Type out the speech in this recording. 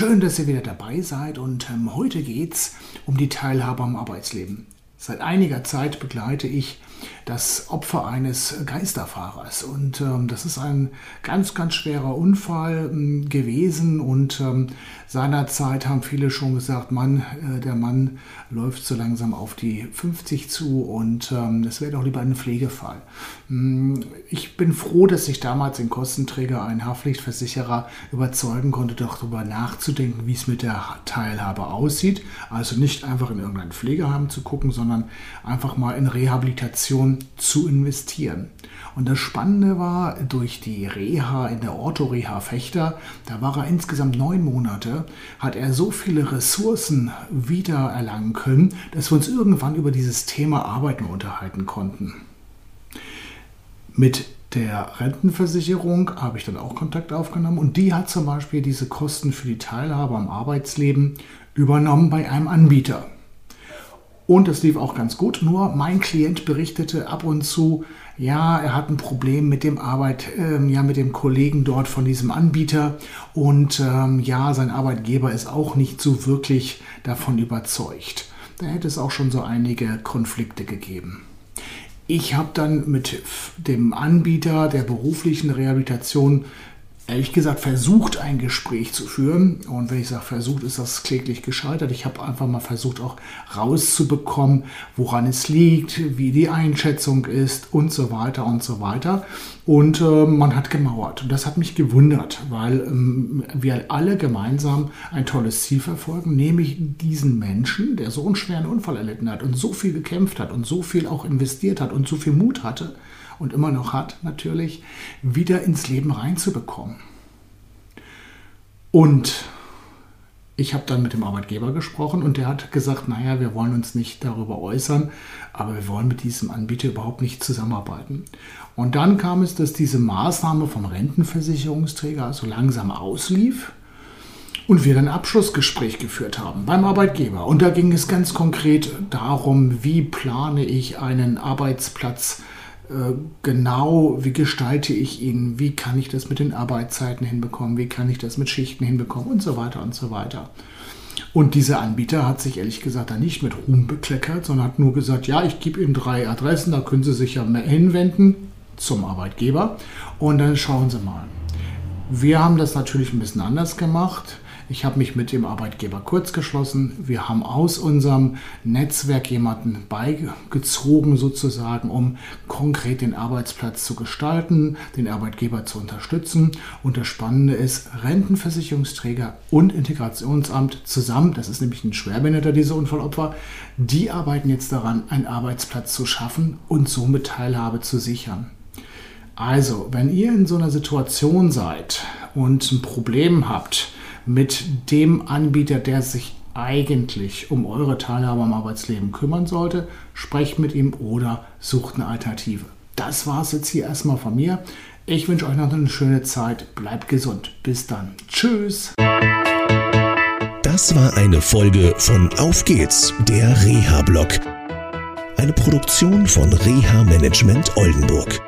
Schön, dass ihr wieder dabei seid und ähm, heute geht's um die Teilhabe am Arbeitsleben. Seit einiger Zeit begleite ich das Opfer eines Geisterfahrers. Und ähm, das ist ein ganz, ganz schwerer Unfall ähm, gewesen. Und ähm, seinerzeit haben viele schon gesagt, Mann, äh, der Mann läuft so langsam auf die 50 zu und ähm, das wäre doch lieber ein Pflegefall. Ähm, ich bin froh, dass ich damals den Kostenträger, einen Haftpflichtversicherer, überzeugen konnte, doch darüber nachzudenken, wie es mit der Teilhabe aussieht. Also nicht einfach in irgendein Pflegeheim zu gucken, sondern einfach mal in Rehabilitation zu investieren. Und das Spannende war, durch die Reha in der Ortho-Reha Fechter, da war er insgesamt neun Monate, hat er so viele Ressourcen wieder erlangen können, dass wir uns irgendwann über dieses Thema Arbeiten unterhalten konnten. Mit der Rentenversicherung habe ich dann auch Kontakt aufgenommen und die hat zum Beispiel diese Kosten für die Teilhabe am Arbeitsleben übernommen bei einem Anbieter. Und es lief auch ganz gut. Nur mein Klient berichtete ab und zu, ja, er hat ein Problem mit dem Arbeit, ähm, ja, mit dem Kollegen dort von diesem Anbieter. Und ähm, ja, sein Arbeitgeber ist auch nicht so wirklich davon überzeugt. Da hätte es auch schon so einige Konflikte gegeben. Ich habe dann mit dem Anbieter der beruflichen Rehabilitation ehrlich gesagt versucht, ein Gespräch zu führen. Und wenn ich sage versucht, ist das kläglich gescheitert. Ich habe einfach mal versucht, auch rauszubekommen, woran es liegt, wie die Einschätzung ist und so weiter und so weiter. Und äh, man hat gemauert. Und das hat mich gewundert, weil ähm, wir alle gemeinsam ein tolles Ziel verfolgen, nämlich diesen Menschen, der so einen schweren Unfall erlitten hat und so viel gekämpft hat und so viel auch investiert hat und so viel Mut hatte, und immer noch hat natürlich, wieder ins Leben reinzubekommen. Und ich habe dann mit dem Arbeitgeber gesprochen und der hat gesagt, naja, wir wollen uns nicht darüber äußern, aber wir wollen mit diesem Anbieter überhaupt nicht zusammenarbeiten. Und dann kam es, dass diese Maßnahme vom Rentenversicherungsträger so langsam auslief und wir ein Abschlussgespräch geführt haben beim Arbeitgeber. Und da ging es ganz konkret darum, wie plane ich einen Arbeitsplatz genau, wie gestalte ich ihn, wie kann ich das mit den Arbeitszeiten hinbekommen, wie kann ich das mit Schichten hinbekommen und so weiter und so weiter. Und dieser Anbieter hat sich ehrlich gesagt da nicht mit Ruhm bekleckert, sondern hat nur gesagt, ja, ich gebe Ihnen drei Adressen, da können Sie sich ja hinwenden zum Arbeitgeber und dann schauen Sie mal. Wir haben das natürlich ein bisschen anders gemacht. Ich habe mich mit dem Arbeitgeber kurzgeschlossen. Wir haben aus unserem Netzwerk jemanden beigezogen, sozusagen, um konkret den Arbeitsplatz zu gestalten, den Arbeitgeber zu unterstützen. Und das Spannende ist, Rentenversicherungsträger und Integrationsamt zusammen, das ist nämlich ein Schwerbehinderter, diese Unfallopfer, die arbeiten jetzt daran, einen Arbeitsplatz zu schaffen und somit Teilhabe zu sichern. Also, wenn ihr in so einer Situation seid und ein Problem habt, mit dem Anbieter, der sich eigentlich um eure Teilhabe am Arbeitsleben kümmern sollte. Sprecht mit ihm oder sucht eine Alternative. Das war es jetzt hier erstmal von mir. Ich wünsche euch noch eine schöne Zeit. Bleibt gesund. Bis dann. Tschüss. Das war eine Folge von Auf geht's, der Reha-Blog. Eine Produktion von Reha Management Oldenburg.